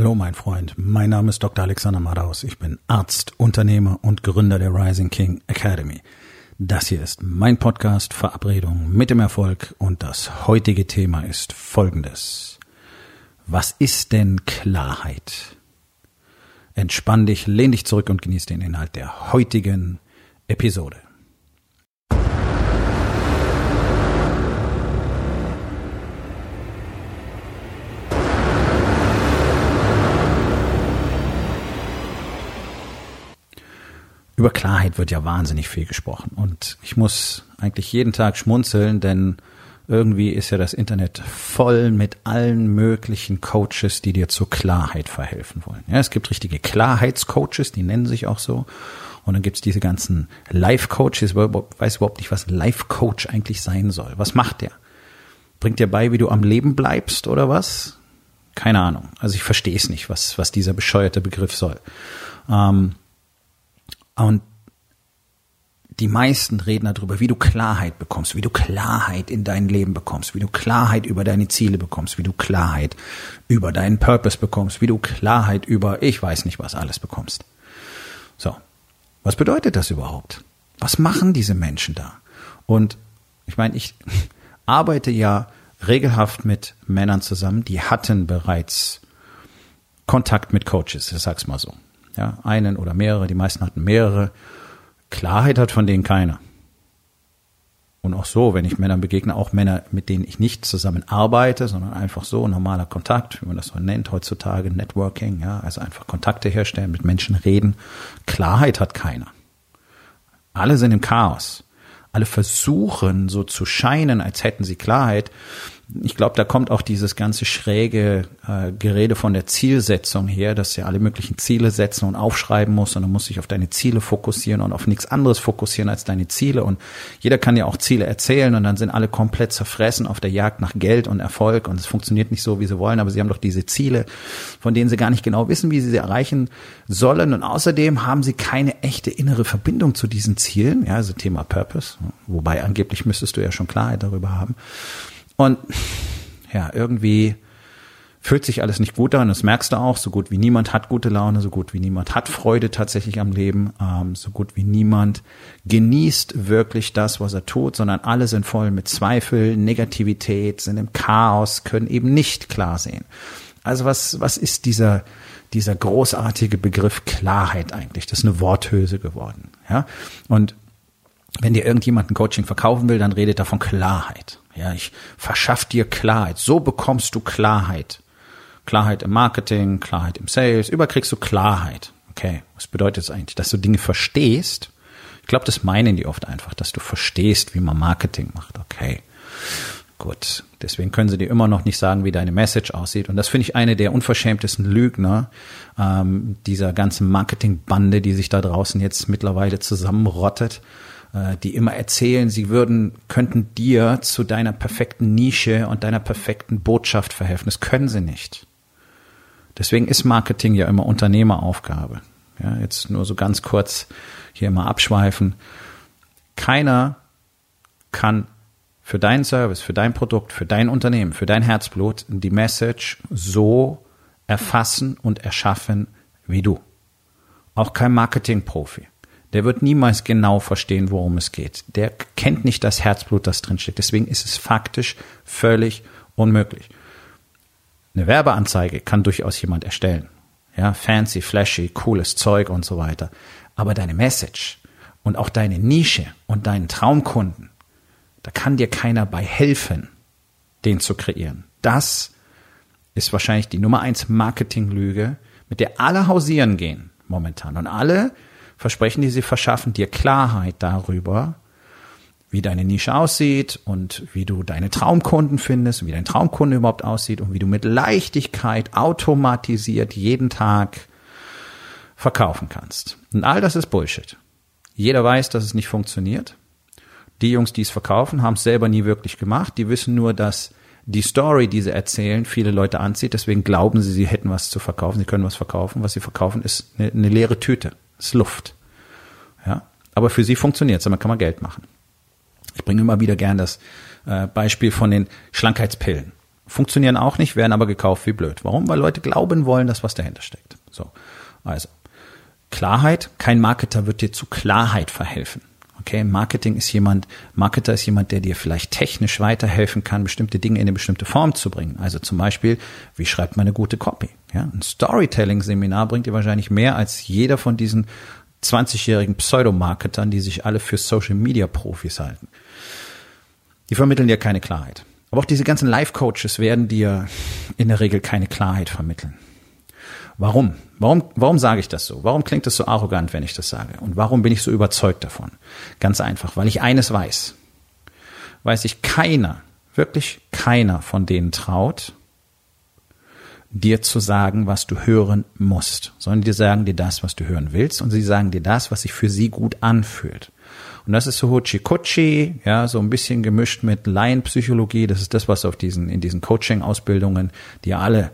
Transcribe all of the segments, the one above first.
Hallo mein Freund, mein Name ist Dr. Alexander Madaus. Ich bin Arzt, Unternehmer und Gründer der Rising King Academy. Das hier ist mein Podcast Verabredung mit dem Erfolg und das heutige Thema ist folgendes. Was ist denn Klarheit? Entspann dich, lehn dich zurück und genieß den Inhalt der heutigen Episode. Über Klarheit wird ja wahnsinnig viel gesprochen. Und ich muss eigentlich jeden Tag schmunzeln, denn irgendwie ist ja das Internet voll mit allen möglichen Coaches, die dir zur Klarheit verhelfen wollen. Ja, es gibt richtige Klarheitscoaches, die nennen sich auch so. Und dann gibt's diese ganzen Life-Coaches. Weiß überhaupt nicht, was ein Life-Coach eigentlich sein soll. Was macht der? Bringt dir bei, wie du am Leben bleibst oder was? Keine Ahnung. Also ich verstehe es nicht, was, was dieser bescheuerte Begriff soll. Ähm, und die meisten reden darüber, wie du Klarheit bekommst, wie du Klarheit in dein Leben bekommst, wie du Klarheit über deine Ziele bekommst, wie du Klarheit über deinen Purpose bekommst, wie du Klarheit über ich weiß nicht was alles bekommst. So, was bedeutet das überhaupt? Was machen diese Menschen da? Und ich meine, ich arbeite ja regelhaft mit Männern zusammen, die hatten bereits Kontakt mit Coaches, ich sag's mal so. Ja, einen oder mehrere, die meisten hatten mehrere. Klarheit hat von denen keiner. Und auch so, wenn ich Männern begegne, auch Männer, mit denen ich nicht zusammen arbeite, sondern einfach so normaler Kontakt, wie man das so nennt heutzutage, Networking, ja, also einfach Kontakte herstellen, mit Menschen reden. Klarheit hat keiner. Alle sind im Chaos. Alle versuchen so zu scheinen, als hätten sie Klarheit ich glaube, da kommt auch dieses ganze schräge äh, Gerede von der Zielsetzung her, dass ja alle möglichen Ziele setzen und aufschreiben musst und du musst dich auf deine Ziele fokussieren und auf nichts anderes fokussieren als deine Ziele. Und jeder kann ja auch Ziele erzählen und dann sind alle komplett zerfressen auf der Jagd nach Geld und Erfolg und es funktioniert nicht so, wie sie wollen, aber sie haben doch diese Ziele, von denen sie gar nicht genau wissen, wie sie sie erreichen sollen. Und außerdem haben sie keine echte innere Verbindung zu diesen Zielen, ja, also Thema Purpose, wobei angeblich müsstest du ja schon Klarheit darüber haben. Und ja, irgendwie fühlt sich alles nicht gut an. Das merkst du auch. So gut wie niemand hat gute Laune, so gut wie niemand hat Freude tatsächlich am Leben, ähm, so gut wie niemand genießt wirklich das, was er tut, sondern alle sind voll mit Zweifel, Negativität, sind im Chaos, können eben nicht klar sehen. Also was, was ist dieser, dieser großartige Begriff Klarheit eigentlich? Das ist eine Worthülse geworden. Ja? Und wenn dir irgendjemand ein Coaching verkaufen will, dann redet er von Klarheit. Ja, ich verschaff dir Klarheit. So bekommst du Klarheit. Klarheit im Marketing, Klarheit im Sales, überkriegst du Klarheit. Okay, was bedeutet das eigentlich? Dass du Dinge verstehst? Ich glaube, das meinen die oft einfach, dass du verstehst, wie man Marketing macht. Okay, gut. Deswegen können sie dir immer noch nicht sagen, wie deine Message aussieht. Und das finde ich eine der unverschämtesten Lügner ähm, dieser ganzen Marketingbande, die sich da draußen jetzt mittlerweile zusammenrottet die immer erzählen, sie würden, könnten dir zu deiner perfekten Nische und deiner perfekten Botschaft verhelfen. Das können sie nicht. Deswegen ist Marketing ja immer Unternehmeraufgabe. Ja, jetzt nur so ganz kurz hier mal abschweifen. Keiner kann für deinen Service, für dein Produkt, für dein Unternehmen, für dein Herzblut die Message so erfassen und erschaffen wie du. Auch kein Marketingprofi der wird niemals genau verstehen, worum es geht. Der kennt nicht das Herzblut, das drinsteckt. Deswegen ist es faktisch völlig unmöglich. Eine Werbeanzeige kann durchaus jemand erstellen. Ja, fancy, flashy, cooles Zeug und so weiter. Aber deine Message und auch deine Nische und deinen Traumkunden, da kann dir keiner bei helfen, den zu kreieren. Das ist wahrscheinlich die Nummer eins Marketinglüge, mit der alle hausieren gehen momentan. Und alle Versprechen, die sie verschaffen, dir Klarheit darüber, wie deine Nische aussieht und wie du deine Traumkunden findest, wie dein Traumkunde überhaupt aussieht und wie du mit Leichtigkeit automatisiert jeden Tag verkaufen kannst. Und all das ist Bullshit. Jeder weiß, dass es nicht funktioniert. Die Jungs, die es verkaufen, haben es selber nie wirklich gemacht. Die wissen nur, dass die Story, die sie erzählen, viele Leute anzieht. Deswegen glauben sie, sie hätten was zu verkaufen. Sie können was verkaufen. Was sie verkaufen, ist eine, eine leere Tüte ist Luft. Ja, aber für sie funktioniert es, damit kann man Geld machen. Ich bringe immer wieder gern das äh, Beispiel von den Schlankheitspillen. Funktionieren auch nicht, werden aber gekauft wie blöd. Warum? Weil Leute glauben wollen, dass was dahinter steckt. So. Also. Klarheit. Kein Marketer wird dir zu Klarheit verhelfen. Okay, Marketing ist jemand, Marketer ist jemand, der dir vielleicht technisch weiterhelfen kann, bestimmte Dinge in eine bestimmte Form zu bringen. Also zum Beispiel, wie schreibt man eine gute Copy? Ja, ein Storytelling-Seminar bringt dir wahrscheinlich mehr als jeder von diesen 20-jährigen Pseudomarketern, die sich alle für Social Media Profis halten. Die vermitteln dir keine Klarheit. Aber auch diese ganzen Life-Coaches werden dir in der Regel keine Klarheit vermitteln. Warum? Warum, warum sage ich das so? Warum klingt es so arrogant, wenn ich das sage? Und warum bin ich so überzeugt davon? Ganz einfach, weil ich eines weiß. Weiß ich keiner, wirklich keiner von denen traut, dir zu sagen, was du hören musst, sondern die sagen dir das, was du hören willst und sie sagen dir das, was sich für sie gut anfühlt. Und das ist so Huchi-Kuchi, ja, so ein bisschen gemischt mit Laienpsychologie. Das ist das, was auf diesen, in diesen Coaching-Ausbildungen, die alle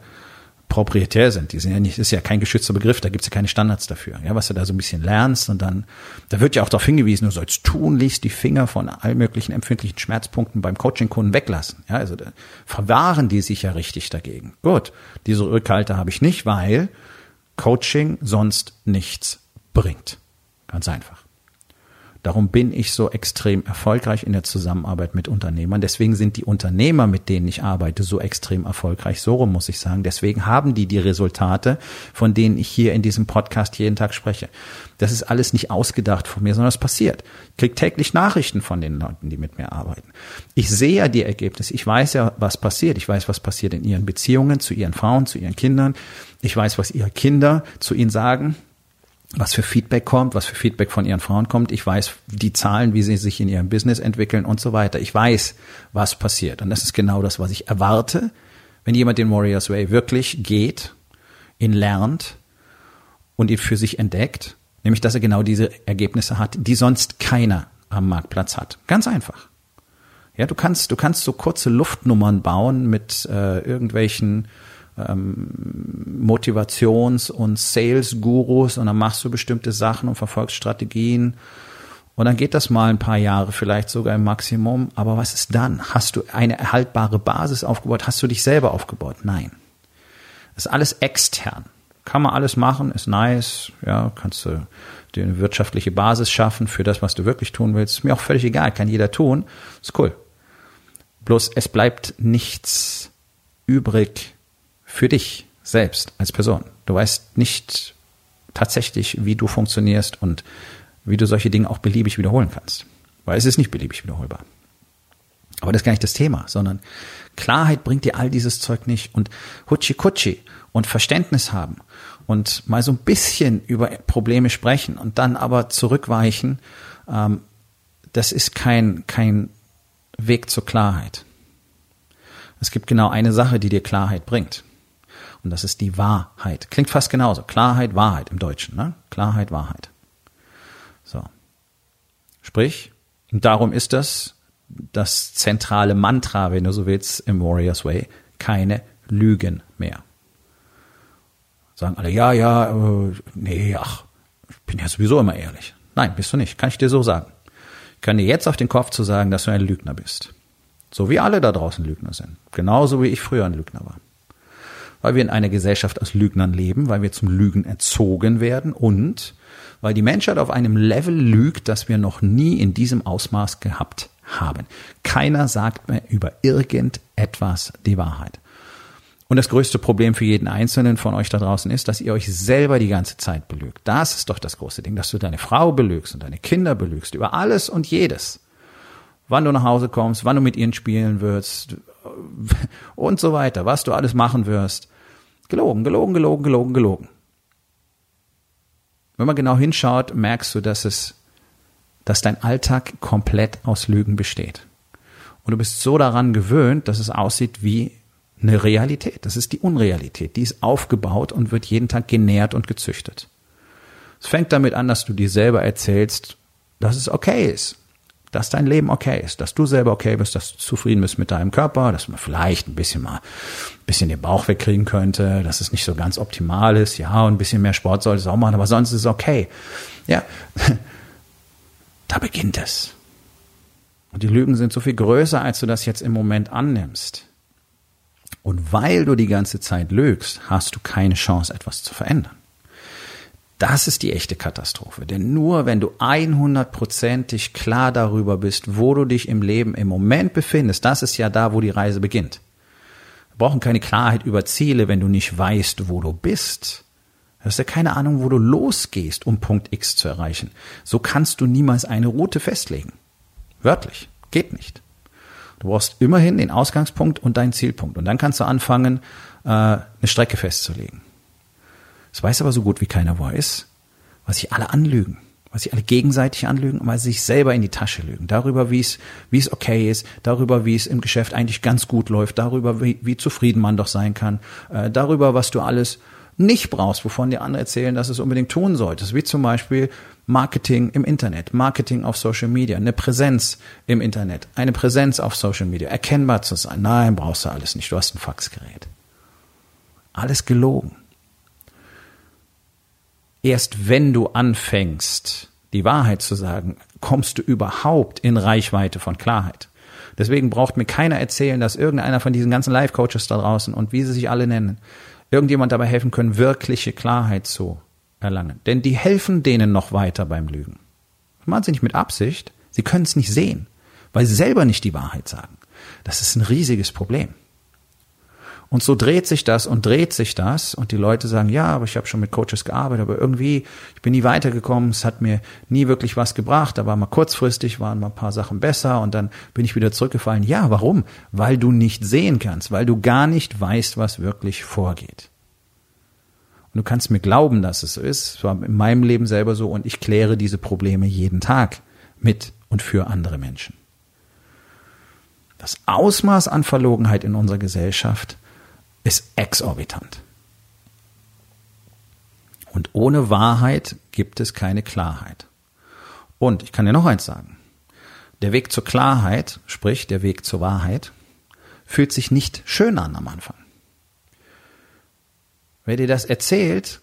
proprietär sind. Die sind ja nicht, ist ja kein geschützter Begriff, da gibt's ja keine Standards dafür. Ja, was du da so ein bisschen lernst und dann, da wird ja auch darauf hingewiesen, du sollst tunlichst die Finger von all möglichen empfindlichen Schmerzpunkten beim Coaching-Kunden weglassen. Ja, also da verwahren die sich ja richtig dagegen. Gut, diese Rückhalte habe ich nicht, weil Coaching sonst nichts bringt. Ganz einfach. Darum bin ich so extrem erfolgreich in der Zusammenarbeit mit Unternehmern. Deswegen sind die Unternehmer, mit denen ich arbeite, so extrem erfolgreich. So rum muss ich sagen. Deswegen haben die die Resultate, von denen ich hier in diesem Podcast jeden Tag spreche. Das ist alles nicht ausgedacht von mir, sondern es passiert. Ich kriege täglich Nachrichten von den Leuten, die mit mir arbeiten. Ich sehe ja die Ergebnisse. Ich weiß ja, was passiert. Ich weiß, was passiert in ihren Beziehungen zu ihren Frauen, zu ihren Kindern. Ich weiß, was ihre Kinder zu ihnen sagen was für Feedback kommt, was für Feedback von ihren Frauen kommt. Ich weiß die Zahlen, wie sie sich in ihrem Business entwickeln und so weiter. Ich weiß, was passiert. Und das ist genau das, was ich erwarte, wenn jemand den Warriors Way wirklich geht, ihn lernt und ihn für sich entdeckt. Nämlich, dass er genau diese Ergebnisse hat, die sonst keiner am Marktplatz hat. Ganz einfach. Ja, du kannst, du kannst so kurze Luftnummern bauen mit äh, irgendwelchen ähm, Motivations- und Sales-Gurus und dann machst du bestimmte Sachen und verfolgst Strategien. Und dann geht das mal ein paar Jahre, vielleicht sogar im Maximum. Aber was ist dann? Hast du eine erhaltbare Basis aufgebaut? Hast du dich selber aufgebaut? Nein. Das ist alles extern. Kann man alles machen, ist nice. Ja, kannst du dir eine wirtschaftliche Basis schaffen für das, was du wirklich tun willst. Ist mir auch völlig egal, kann jeder tun. Ist cool. Bloß es bleibt nichts übrig für dich selbst als Person. Du weißt nicht tatsächlich, wie du funktionierst und wie du solche Dinge auch beliebig wiederholen kannst. Weil es ist nicht beliebig wiederholbar. Aber das ist gar nicht das Thema, sondern Klarheit bringt dir all dieses Zeug nicht und Hutschi Kutschi und Verständnis haben und mal so ein bisschen über Probleme sprechen und dann aber zurückweichen, ähm, das ist kein, kein Weg zur Klarheit. Es gibt genau eine Sache, die dir Klarheit bringt. Und das ist die Wahrheit. Klingt fast genauso. Klarheit, Wahrheit im Deutschen. Ne? Klarheit, Wahrheit. So. Sprich, darum ist das das zentrale Mantra, wenn du so willst, im Warriors Way. Keine Lügen mehr. Sagen alle, ja, ja, äh, nee, ach, ich bin ja sowieso immer ehrlich. Nein, bist du nicht. Kann ich dir so sagen. Ich kann dir jetzt auf den Kopf zu sagen, dass du ein Lügner bist. So wie alle da draußen Lügner sind. Genauso wie ich früher ein Lügner war weil wir in einer Gesellschaft aus Lügnern leben, weil wir zum Lügen erzogen werden und weil die Menschheit auf einem Level lügt, das wir noch nie in diesem Ausmaß gehabt haben. Keiner sagt mir über irgendetwas die Wahrheit. Und das größte Problem für jeden Einzelnen von euch da draußen ist, dass ihr euch selber die ganze Zeit belügt. Das ist doch das große Ding, dass du deine Frau belügst und deine Kinder belügst über alles und jedes. Wann du nach Hause kommst, wann du mit ihnen spielen wirst und so weiter, was du alles machen wirst. Gelogen, gelogen, gelogen, gelogen, gelogen. Wenn man genau hinschaut, merkst du, dass es, dass dein Alltag komplett aus Lügen besteht. Und du bist so daran gewöhnt, dass es aussieht wie eine Realität. Das ist die Unrealität. Die ist aufgebaut und wird jeden Tag genährt und gezüchtet. Es fängt damit an, dass du dir selber erzählst, dass es okay ist, dass dein Leben okay ist, dass du selber okay bist, dass du zufrieden bist mit deinem Körper, dass man vielleicht ein bisschen mal, ein bisschen den Bauch wegkriegen könnte, dass es nicht so ganz optimal ist, ja, und ein bisschen mehr Sport solltest du auch machen, aber sonst ist es okay. Ja, da beginnt es. Und die Lügen sind so viel größer, als du das jetzt im Moment annimmst. Und weil du die ganze Zeit lügst, hast du keine Chance, etwas zu verändern. Das ist die echte Katastrophe. Denn nur wenn du 100%ig klar darüber bist, wo du dich im Leben im Moment befindest, das ist ja da, wo die Reise beginnt. Wir brauchen keine Klarheit über Ziele, wenn du nicht weißt, wo du bist. Du hast ja keine Ahnung, wo du losgehst, um Punkt X zu erreichen. So kannst du niemals eine Route festlegen. Wörtlich. Geht nicht. Du brauchst immerhin den Ausgangspunkt und deinen Zielpunkt. Und dann kannst du anfangen, äh, eine Strecke festzulegen. Das weiß aber so gut wie keiner weiß, was sich alle anlügen, was sich alle gegenseitig anlügen und weil sie sich selber in die Tasche lügen. Darüber, wie es, wie es okay ist, darüber, wie es im Geschäft eigentlich ganz gut läuft, darüber, wie, wie zufrieden man doch sein kann, äh, darüber, was du alles nicht brauchst, wovon dir andere erzählen, dass es unbedingt tun solltest, wie zum Beispiel Marketing im Internet, Marketing auf Social Media, eine Präsenz im Internet, eine Präsenz auf Social Media, erkennbar zu sein. Nein, brauchst du alles nicht, du hast ein Faxgerät. Alles gelogen. Erst wenn du anfängst, die Wahrheit zu sagen, kommst du überhaupt in Reichweite von Klarheit. Deswegen braucht mir keiner erzählen, dass irgendeiner von diesen ganzen Life-Coaches da draußen und wie sie sich alle nennen, irgendjemand dabei helfen können, wirkliche Klarheit zu erlangen. Denn die helfen denen noch weiter beim Lügen. Das machen sie nicht mit Absicht, sie können es nicht sehen, weil sie selber nicht die Wahrheit sagen. Das ist ein riesiges Problem. Und so dreht sich das und dreht sich das und die Leute sagen, ja, aber ich habe schon mit Coaches gearbeitet, aber irgendwie, ich bin nie weitergekommen, es hat mir nie wirklich was gebracht, da war mal kurzfristig, waren mal ein paar Sachen besser und dann bin ich wieder zurückgefallen. Ja, warum? Weil du nicht sehen kannst, weil du gar nicht weißt, was wirklich vorgeht. Und du kannst mir glauben, dass es so ist, es war in meinem Leben selber so und ich kläre diese Probleme jeden Tag mit und für andere Menschen. Das Ausmaß an Verlogenheit in unserer Gesellschaft ist exorbitant. Und ohne Wahrheit gibt es keine Klarheit. Und ich kann dir noch eins sagen. Der Weg zur Klarheit, sprich der Weg zur Wahrheit, fühlt sich nicht schön an am Anfang. Wer dir das erzählt,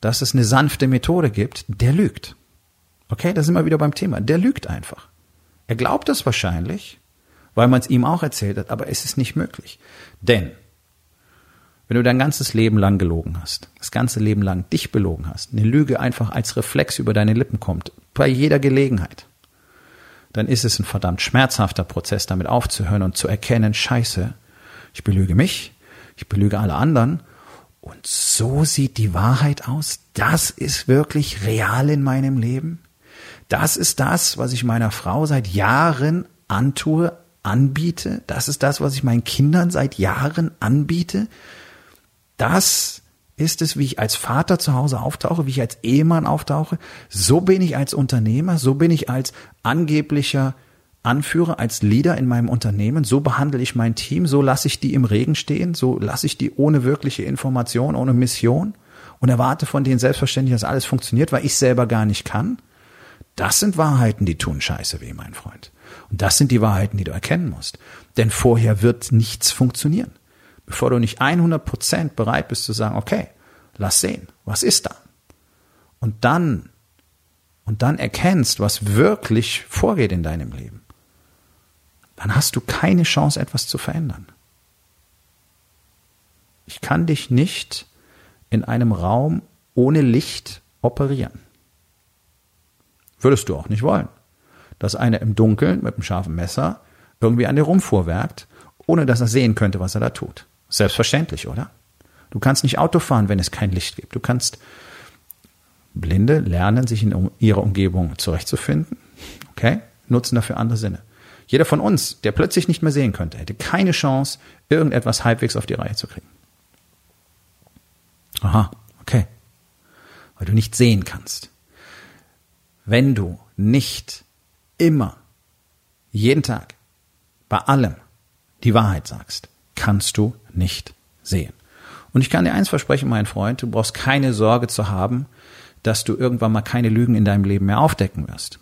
dass es eine sanfte Methode gibt, der lügt. Okay, da sind wir wieder beim Thema. Der lügt einfach. Er glaubt es wahrscheinlich, weil man es ihm auch erzählt hat, aber es ist nicht möglich. Denn wenn du dein ganzes Leben lang gelogen hast, das ganze Leben lang dich belogen hast, eine Lüge einfach als Reflex über deine Lippen kommt, bei jeder Gelegenheit, dann ist es ein verdammt schmerzhafter Prozess, damit aufzuhören und zu erkennen, scheiße, ich belüge mich, ich belüge alle anderen und so sieht die Wahrheit aus. Das ist wirklich real in meinem Leben. Das ist das, was ich meiner Frau seit Jahren antue, anbiete. Das ist das, was ich meinen Kindern seit Jahren anbiete. Das ist es, wie ich als Vater zu Hause auftauche, wie ich als Ehemann auftauche. So bin ich als Unternehmer, so bin ich als angeblicher Anführer, als Leader in meinem Unternehmen. So behandle ich mein Team, so lasse ich die im Regen stehen, so lasse ich die ohne wirkliche Information, ohne Mission und erwarte von denen selbstverständlich, dass alles funktioniert, weil ich selber gar nicht kann. Das sind Wahrheiten, die tun scheiße weh, mein Freund. Und das sind die Wahrheiten, die du erkennen musst. Denn vorher wird nichts funktionieren bevor du nicht 100% bereit bist zu sagen, okay, lass sehen, was ist da? Und dann, und dann erkennst, was wirklich vorgeht in deinem Leben, dann hast du keine Chance, etwas zu verändern. Ich kann dich nicht in einem Raum ohne Licht operieren. Würdest du auch nicht wollen. Dass einer im Dunkeln mit einem scharfen Messer irgendwie an dir rumfuhrwerkt, ohne dass er sehen könnte, was er da tut. Selbstverständlich, oder? Du kannst nicht Auto fahren, wenn es kein Licht gibt. Du kannst Blinde lernen, sich in ihrer Umgebung zurechtzufinden. Okay? Nutzen dafür andere Sinne. Jeder von uns, der plötzlich nicht mehr sehen könnte, hätte keine Chance, irgendetwas halbwegs auf die Reihe zu kriegen. Aha, okay. Weil du nicht sehen kannst. Wenn du nicht immer, jeden Tag, bei allem die Wahrheit sagst, kannst du nicht sehen. Und ich kann dir eins versprechen, mein Freund, du brauchst keine Sorge zu haben, dass du irgendwann mal keine Lügen in deinem Leben mehr aufdecken wirst.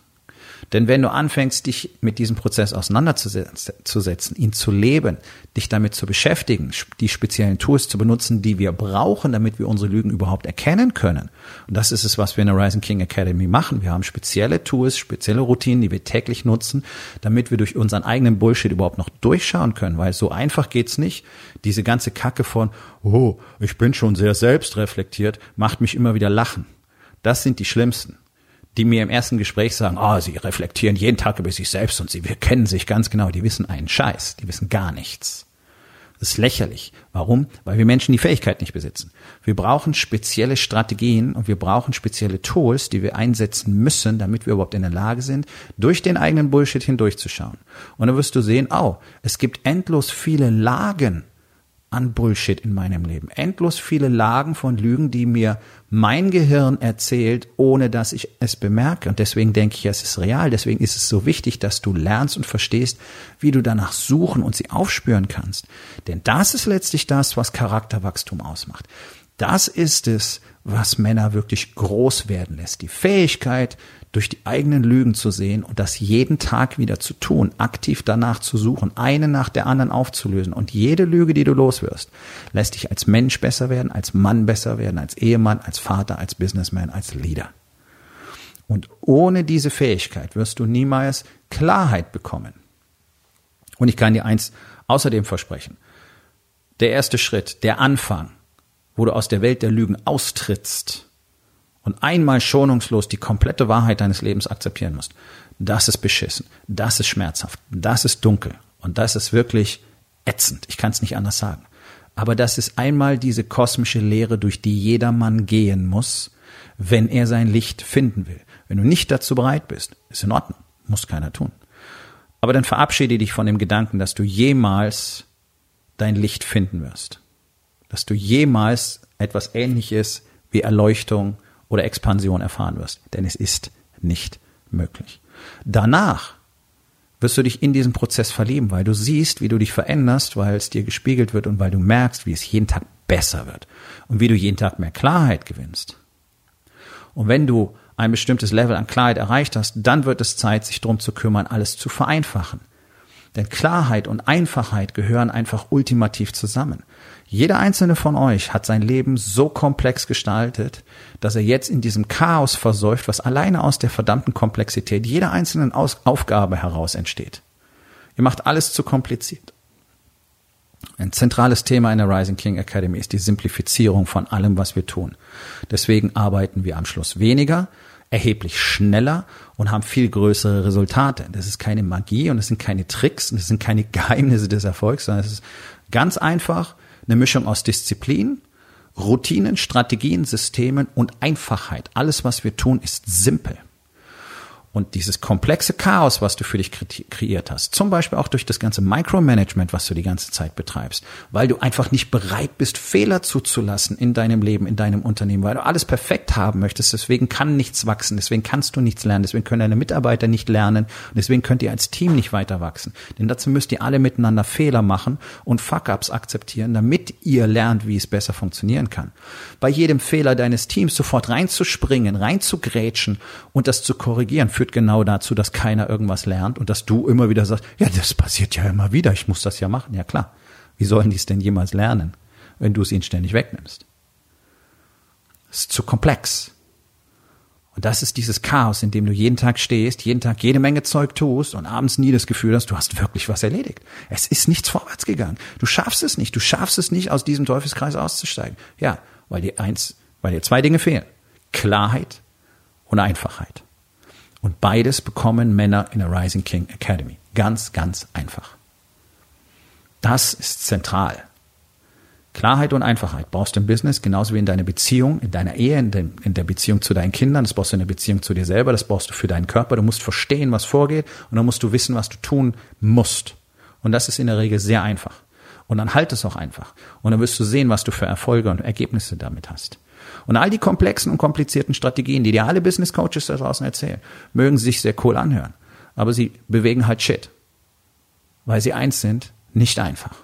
Denn wenn du anfängst, dich mit diesem Prozess auseinanderzusetzen, ihn zu leben, dich damit zu beschäftigen, die speziellen Tools zu benutzen, die wir brauchen, damit wir unsere Lügen überhaupt erkennen können. Und das ist es, was wir in der Rising King Academy machen. Wir haben spezielle Tools, spezielle Routinen, die wir täglich nutzen, damit wir durch unseren eigenen Bullshit überhaupt noch durchschauen können, weil so einfach geht's nicht. Diese ganze Kacke von, oh, ich bin schon sehr selbstreflektiert, macht mich immer wieder lachen. Das sind die schlimmsten die mir im ersten Gespräch sagen, oh, sie reflektieren jeden Tag über sich selbst und sie wir kennen sich ganz genau, die wissen einen Scheiß, die wissen gar nichts. Das ist lächerlich. Warum? Weil wir Menschen die Fähigkeit nicht besitzen. Wir brauchen spezielle Strategien und wir brauchen spezielle Tools, die wir einsetzen müssen, damit wir überhaupt in der Lage sind, durch den eigenen Bullshit hindurchzuschauen. Und dann wirst du sehen, oh, es gibt endlos viele Lagen an Bullshit in meinem Leben. Endlos viele Lagen von Lügen, die mir mein Gehirn erzählt, ohne dass ich es bemerke. Und deswegen denke ich, es ist real. Deswegen ist es so wichtig, dass du lernst und verstehst, wie du danach suchen und sie aufspüren kannst. Denn das ist letztlich das, was Charakterwachstum ausmacht. Das ist es, was Männer wirklich groß werden lässt. Die Fähigkeit, durch die eigenen Lügen zu sehen und das jeden Tag wieder zu tun, aktiv danach zu suchen, eine nach der anderen aufzulösen. Und jede Lüge, die du loswirst, lässt dich als Mensch besser werden, als Mann besser werden, als Ehemann, als Vater, als Businessman, als Leader. Und ohne diese Fähigkeit wirst du niemals Klarheit bekommen. Und ich kann dir eins außerdem versprechen. Der erste Schritt, der Anfang, wo du aus der Welt der Lügen austrittst, und einmal schonungslos die komplette Wahrheit deines Lebens akzeptieren musst, das ist beschissen, das ist schmerzhaft, das ist dunkel und das ist wirklich ätzend. Ich kann es nicht anders sagen. Aber das ist einmal diese kosmische Lehre, durch die jedermann gehen muss, wenn er sein Licht finden will. Wenn du nicht dazu bereit bist, ist in Ordnung, muss keiner tun. Aber dann verabschiede dich von dem Gedanken, dass du jemals dein Licht finden wirst. Dass du jemals etwas Ähnliches wie Erleuchtung, oder Expansion erfahren wirst. Denn es ist nicht möglich. Danach wirst du dich in diesen Prozess verlieben, weil du siehst, wie du dich veränderst, weil es dir gespiegelt wird und weil du merkst, wie es jeden Tag besser wird und wie du jeden Tag mehr Klarheit gewinnst. Und wenn du ein bestimmtes Level an Klarheit erreicht hast, dann wird es Zeit, sich darum zu kümmern, alles zu vereinfachen. Denn Klarheit und Einfachheit gehören einfach ultimativ zusammen. Jeder einzelne von euch hat sein Leben so komplex gestaltet, dass er jetzt in diesem Chaos versäuft, was alleine aus der verdammten Komplexität jeder einzelnen aus Aufgabe heraus entsteht. Ihr macht alles zu kompliziert. Ein zentrales Thema in der Rising King Academy ist die Simplifizierung von allem, was wir tun. Deswegen arbeiten wir am Schluss weniger, erheblich schneller und haben viel größere Resultate. Das ist keine Magie und das sind keine Tricks und das sind keine Geheimnisse des Erfolgs, sondern es ist ganz einfach eine Mischung aus Disziplin, Routinen, Strategien, Systemen und Einfachheit. Alles, was wir tun, ist simpel. Und dieses komplexe Chaos, was du für dich kreiert hast, zum Beispiel auch durch das ganze Micromanagement, was du die ganze Zeit betreibst, weil du einfach nicht bereit bist, Fehler zuzulassen in deinem Leben, in deinem Unternehmen, weil du alles perfekt haben möchtest, deswegen kann nichts wachsen, deswegen kannst du nichts lernen, deswegen können deine Mitarbeiter nicht lernen und deswegen könnt ihr als Team nicht weiter wachsen. Denn dazu müsst ihr alle miteinander Fehler machen und Fuck-ups akzeptieren, damit ihr lernt, wie es besser funktionieren kann. Bei jedem Fehler deines Teams sofort reinzuspringen, reinzugrätschen und das zu korrigieren, führt genau dazu, dass keiner irgendwas lernt und dass du immer wieder sagst, ja, das passiert ja immer wieder, ich muss das ja machen. Ja klar. Wie sollen die es denn jemals lernen, wenn du es ihnen ständig wegnimmst? Es ist zu komplex. Und das ist dieses Chaos, in dem du jeden Tag stehst, jeden Tag jede Menge Zeug tust und abends nie das Gefühl hast, du hast wirklich was erledigt. Es ist nichts vorwärts gegangen. Du schaffst es nicht. Du schaffst es nicht, aus diesem Teufelskreis auszusteigen. Ja, weil dir eins, weil dir zwei Dinge fehlen. Klarheit und Einfachheit. Und beides bekommen Männer in der Rising King Academy. Ganz, ganz einfach. Das ist zentral. Klarheit und Einfachheit brauchst du im Business genauso wie in deiner Beziehung, in deiner Ehe, in, den, in, der Beziehung zu deinen Kindern, das brauchst du in der Beziehung zu dir selber, das brauchst du für deinen Körper. Du musst verstehen, was vorgeht und dann musst du wissen, was du tun musst. Und das ist in der Regel sehr einfach. Und dann halt es auch einfach. Und dann wirst du sehen, was du für Erfolge und Ergebnisse damit hast. Und all die komplexen und komplizierten Strategien, die dir alle Business Coaches da draußen erzählen, mögen sich sehr cool anhören. Aber sie bewegen halt Shit. Weil sie eins sind, nicht einfach.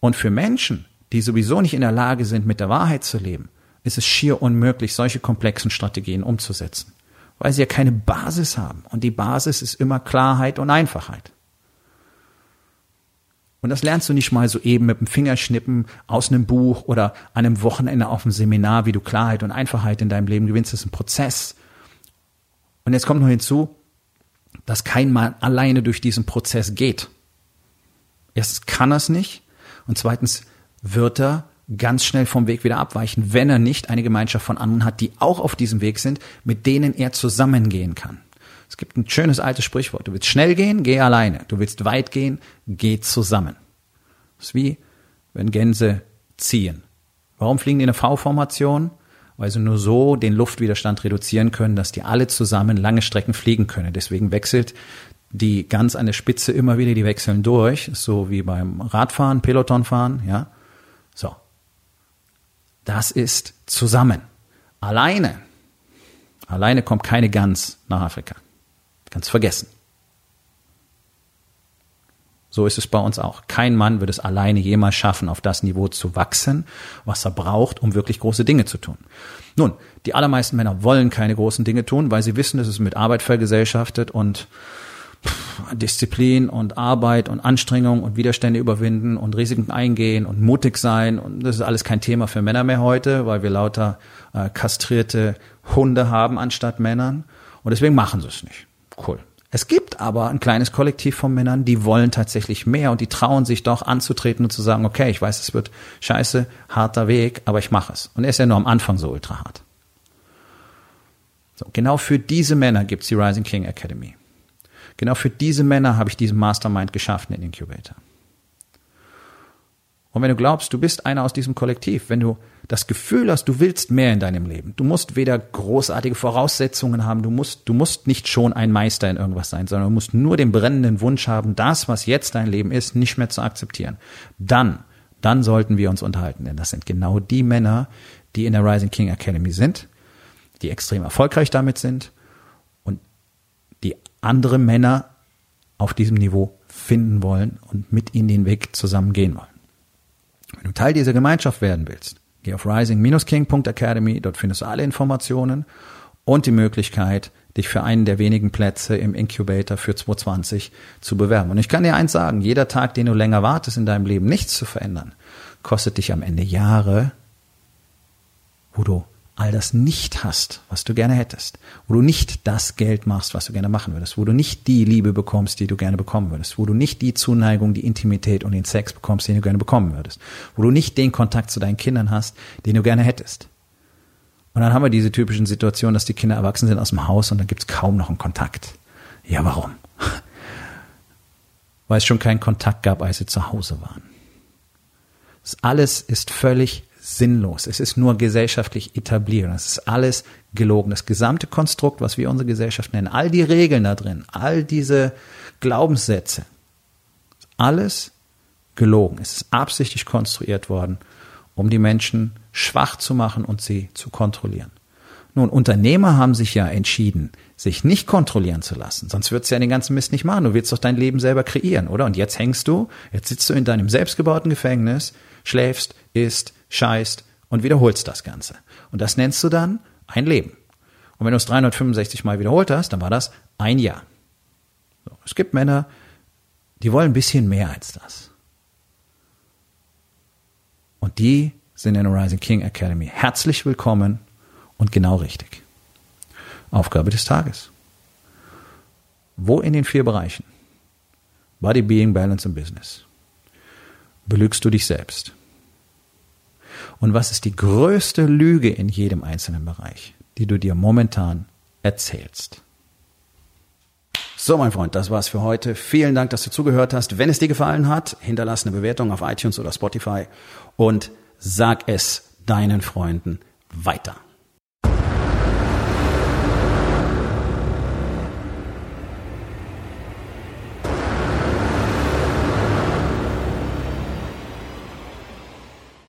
Und für Menschen, die sowieso nicht in der Lage sind, mit der Wahrheit zu leben, ist es schier unmöglich, solche komplexen Strategien umzusetzen. weil sie ja keine Basis haben. Und die Basis ist immer Klarheit und Einfachheit. Und das lernst du nicht mal so eben mit dem Fingerschnippen aus einem Buch oder einem Wochenende auf einem Seminar, wie du Klarheit und Einfachheit in deinem Leben gewinnst. Das ist ein Prozess. Und jetzt kommt noch hinzu, dass kein Mann alleine durch diesen Prozess geht. Erstens kann er es nicht und zweitens wird er ganz schnell vom Weg wieder abweichen, wenn er nicht eine Gemeinschaft von anderen hat, die auch auf diesem Weg sind, mit denen er zusammengehen kann. Es gibt ein schönes altes Sprichwort. Du willst schnell gehen, geh alleine. Du willst weit gehen, geh zusammen. Das ist wie, wenn Gänse ziehen. Warum fliegen die in eine V-Formation? Weil sie nur so den Luftwiderstand reduzieren können, dass die alle zusammen lange Strecken fliegen können. Deswegen wechselt die ganz an der Spitze immer wieder, die wechseln durch, so wie beim Radfahren, Pelotonfahren, ja. So. Das ist zusammen. Alleine. Alleine kommt keine Gans nach Afrika. Ganz vergessen. So ist es bei uns auch. Kein Mann wird es alleine jemals schaffen, auf das Niveau zu wachsen, was er braucht, um wirklich große Dinge zu tun. Nun, die allermeisten Männer wollen keine großen Dinge tun, weil sie wissen, dass es mit Arbeit vergesellschaftet und Disziplin und Arbeit und Anstrengung und Widerstände überwinden und Risiken eingehen und mutig sein. Und das ist alles kein Thema für Männer mehr heute, weil wir lauter äh, kastrierte Hunde haben anstatt Männern. Und deswegen machen sie es nicht. Cool. Es gibt aber ein kleines Kollektiv von Männern, die wollen tatsächlich mehr und die trauen sich doch anzutreten und zu sagen, okay, ich weiß, es wird scheiße, harter Weg, aber ich mache es. Und er ist ja nur am Anfang so ultra hart. So, genau für diese Männer gibt's die Rising King Academy. Genau für diese Männer habe ich diesen Mastermind geschaffen in Incubator. Und wenn du glaubst, du bist einer aus diesem Kollektiv, wenn du das Gefühl hast, du willst mehr in deinem Leben, du musst weder großartige Voraussetzungen haben, du musst, du musst nicht schon ein Meister in irgendwas sein, sondern du musst nur den brennenden Wunsch haben, das, was jetzt dein Leben ist, nicht mehr zu akzeptieren. Dann, dann sollten wir uns unterhalten, denn das sind genau die Männer, die in der Rising King Academy sind, die extrem erfolgreich damit sind und die andere Männer auf diesem Niveau finden wollen und mit ihnen den Weg zusammen gehen wollen. Du Teil dieser Gemeinschaft werden willst, geh auf rising-king.academy, dort findest du alle Informationen und die Möglichkeit, dich für einen der wenigen Plätze im Incubator für 2020 zu bewerben. Und ich kann dir eins sagen, jeder Tag, den du länger wartest, in deinem Leben nichts zu verändern, kostet dich am Ende Jahre, wo du all das nicht hast, was du gerne hättest, wo du nicht das Geld machst, was du gerne machen würdest, wo du nicht die Liebe bekommst, die du gerne bekommen würdest, wo du nicht die Zuneigung, die Intimität und den Sex bekommst, den du gerne bekommen würdest, wo du nicht den Kontakt zu deinen Kindern hast, den du gerne hättest. Und dann haben wir diese typischen Situationen, dass die Kinder erwachsen sind aus dem Haus und dann gibt's kaum noch einen Kontakt. Ja, warum? Weil es schon keinen Kontakt gab, als sie zu Hause waren. Das alles ist völlig sinnlos. Es ist nur gesellschaftlich etabliert. Es ist alles gelogen. Das gesamte Konstrukt, was wir unsere Gesellschaft nennen, all die Regeln da drin, all diese Glaubenssätze, alles gelogen. Es ist absichtlich konstruiert worden, um die Menschen schwach zu machen und sie zu kontrollieren. Nun, Unternehmer haben sich ja entschieden, sich nicht kontrollieren zu lassen. Sonst würdest du ja den ganzen Mist nicht machen. Du willst doch dein Leben selber kreieren, oder? Und jetzt hängst du, jetzt sitzt du in deinem selbstgebauten Gefängnis, schläfst, isst, scheißt und wiederholst das Ganze. Und das nennst du dann ein Leben. Und wenn du es 365 Mal wiederholt hast, dann war das ein Jahr. So, es gibt Männer, die wollen ein bisschen mehr als das. Und die sind in der Rising King Academy herzlich willkommen und genau richtig. Aufgabe des Tages. Wo in den vier Bereichen Body, Being, Balance und Business belügst du dich selbst? Und was ist die größte Lüge in jedem einzelnen Bereich, die du dir momentan erzählst? So, mein Freund, das war's für heute. Vielen Dank, dass du zugehört hast. Wenn es dir gefallen hat, hinterlass eine Bewertung auf iTunes oder Spotify und sag es deinen Freunden weiter.